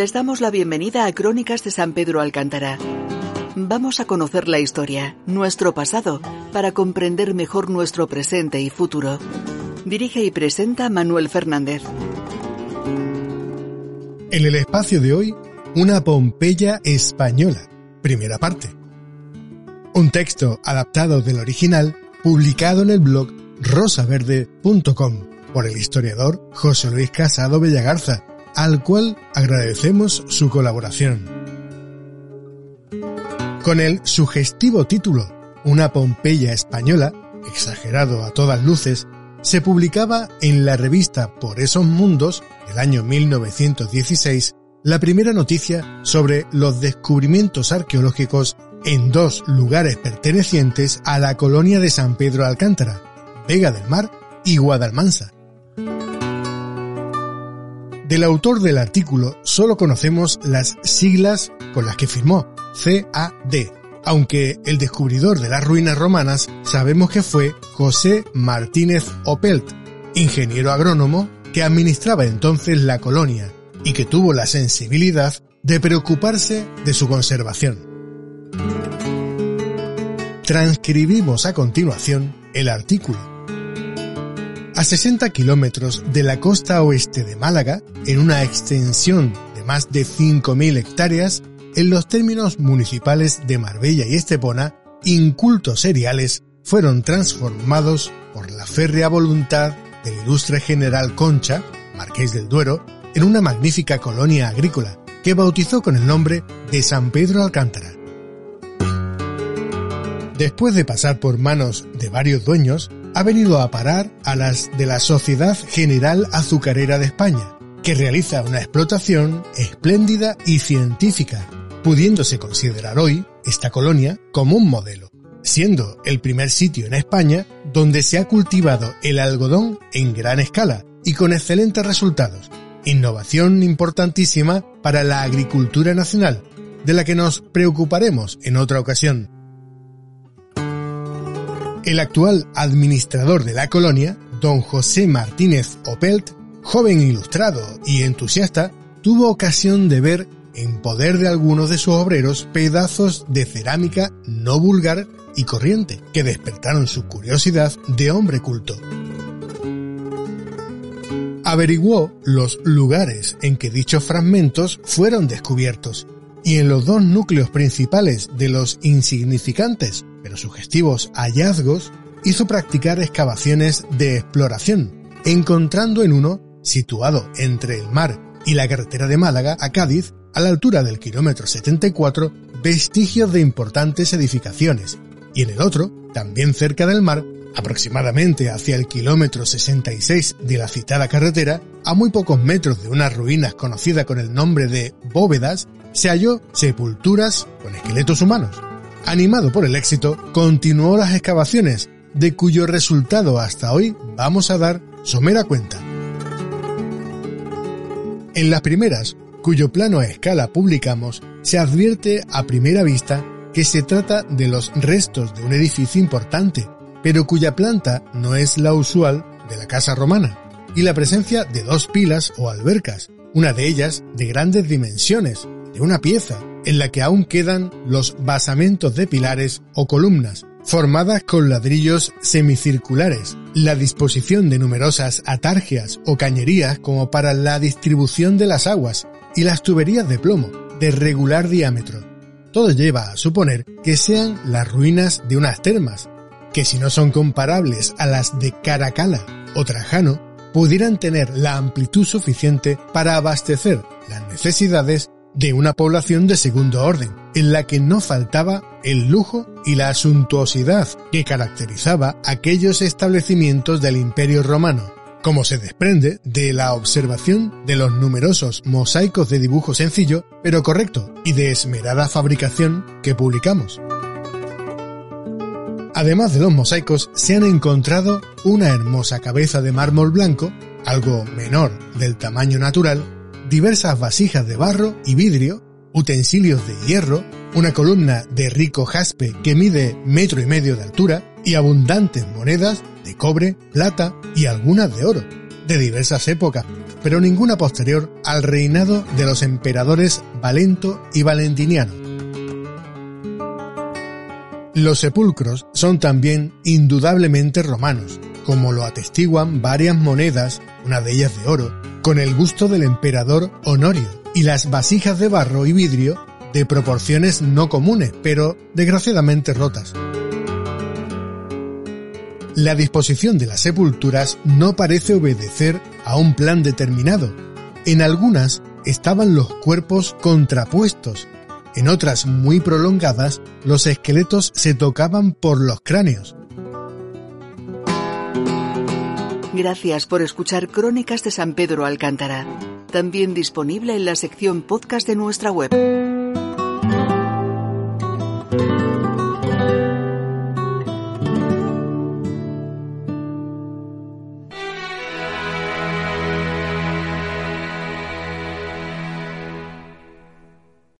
Les damos la bienvenida a Crónicas de San Pedro Alcántara. Vamos a conocer la historia, nuestro pasado, para comprender mejor nuestro presente y futuro. Dirige y presenta Manuel Fernández. En el espacio de hoy, una Pompeya española, primera parte. Un texto adaptado del original, publicado en el blog rosaverde.com por el historiador José Luis Casado Bellagarza, al cual agradecemos su colaboración. Con el sugestivo título Una Pompeya española, exagerado a todas luces, se publicaba en la revista Por esos mundos del año 1916 la primera noticia sobre los descubrimientos arqueológicos en dos lugares pertenecientes a la colonia de San Pedro Alcántara, Vega del Mar y Guadalmansa. Del autor del artículo solo conocemos las siglas con las que firmó, CAD, aunque el descubridor de las ruinas romanas sabemos que fue José Martínez Opelt, ingeniero agrónomo que administraba entonces la colonia y que tuvo la sensibilidad de preocuparse de su conservación. Transcribimos a continuación el artículo. A 60 kilómetros de la costa oeste de Málaga, en una extensión de más de 5.000 hectáreas, en los términos municipales de Marbella y Estepona, incultos seriales fueron transformados por la férrea voluntad del ilustre general Concha, marqués del Duero, en una magnífica colonia agrícola que bautizó con el nombre de San Pedro Alcántara. Después de pasar por manos de varios dueños, ha venido a parar a las de la Sociedad General Azucarera de España, que realiza una explotación espléndida y científica, pudiéndose considerar hoy esta colonia como un modelo, siendo el primer sitio en España donde se ha cultivado el algodón en gran escala y con excelentes resultados, innovación importantísima para la agricultura nacional, de la que nos preocuparemos en otra ocasión. El actual administrador de la colonia, don José Martínez Opelt, joven ilustrado y entusiasta, tuvo ocasión de ver en poder de algunos de sus obreros pedazos de cerámica no vulgar y corriente que despertaron su curiosidad de hombre culto. Averiguó los lugares en que dichos fragmentos fueron descubiertos y en los dos núcleos principales de los insignificantes pero sugestivos hallazgos hizo practicar excavaciones de exploración, encontrando en uno, situado entre el mar y la carretera de Málaga a Cádiz, a la altura del kilómetro 74, vestigios de importantes edificaciones, y en el otro, también cerca del mar, Aproximadamente hacia el kilómetro 66 de la citada carretera, a muy pocos metros de unas ruinas conocidas con el nombre de bóvedas, se halló sepulturas con esqueletos humanos. Animado por el éxito, continuó las excavaciones, de cuyo resultado hasta hoy vamos a dar somera cuenta. En las primeras, cuyo plano a escala publicamos, se advierte a primera vista que se trata de los restos de un edificio importante, pero cuya planta no es la usual de la casa romana, y la presencia de dos pilas o albercas, una de ellas de grandes dimensiones, de una pieza, en la que aún quedan los basamentos de pilares o columnas, formadas con ladrillos semicirculares, la disposición de numerosas atargias o cañerías como para la distribución de las aguas, y las tuberías de plomo, de regular diámetro. Todo lleva a suponer que sean las ruinas de unas termas, que si no son comparables a las de Caracalla o Trajano, pudieran tener la amplitud suficiente para abastecer las necesidades de una población de segundo orden, en la que no faltaba el lujo y la suntuosidad que caracterizaba aquellos establecimientos del Imperio Romano, como se desprende de la observación de los numerosos mosaicos de dibujo sencillo, pero correcto, y de esmerada fabricación que publicamos. Además de los mosaicos, se han encontrado una hermosa cabeza de mármol blanco, algo menor del tamaño natural, diversas vasijas de barro y vidrio, utensilios de hierro, una columna de rico jaspe que mide metro y medio de altura y abundantes monedas de cobre, plata y algunas de oro, de diversas épocas, pero ninguna posterior al reinado de los emperadores Valento y Valentiniano. Los sepulcros son también indudablemente romanos, como lo atestiguan varias monedas, una de ellas de oro, con el gusto del emperador Honorio, y las vasijas de barro y vidrio de proporciones no comunes, pero desgraciadamente rotas. La disposición de las sepulturas no parece obedecer a un plan determinado. En algunas estaban los cuerpos contrapuestos, en otras muy prolongadas los esqueletos se tocaban por los cráneos. Gracias por escuchar Crónicas de San Pedro Alcántara, también disponible en la sección podcast de nuestra web.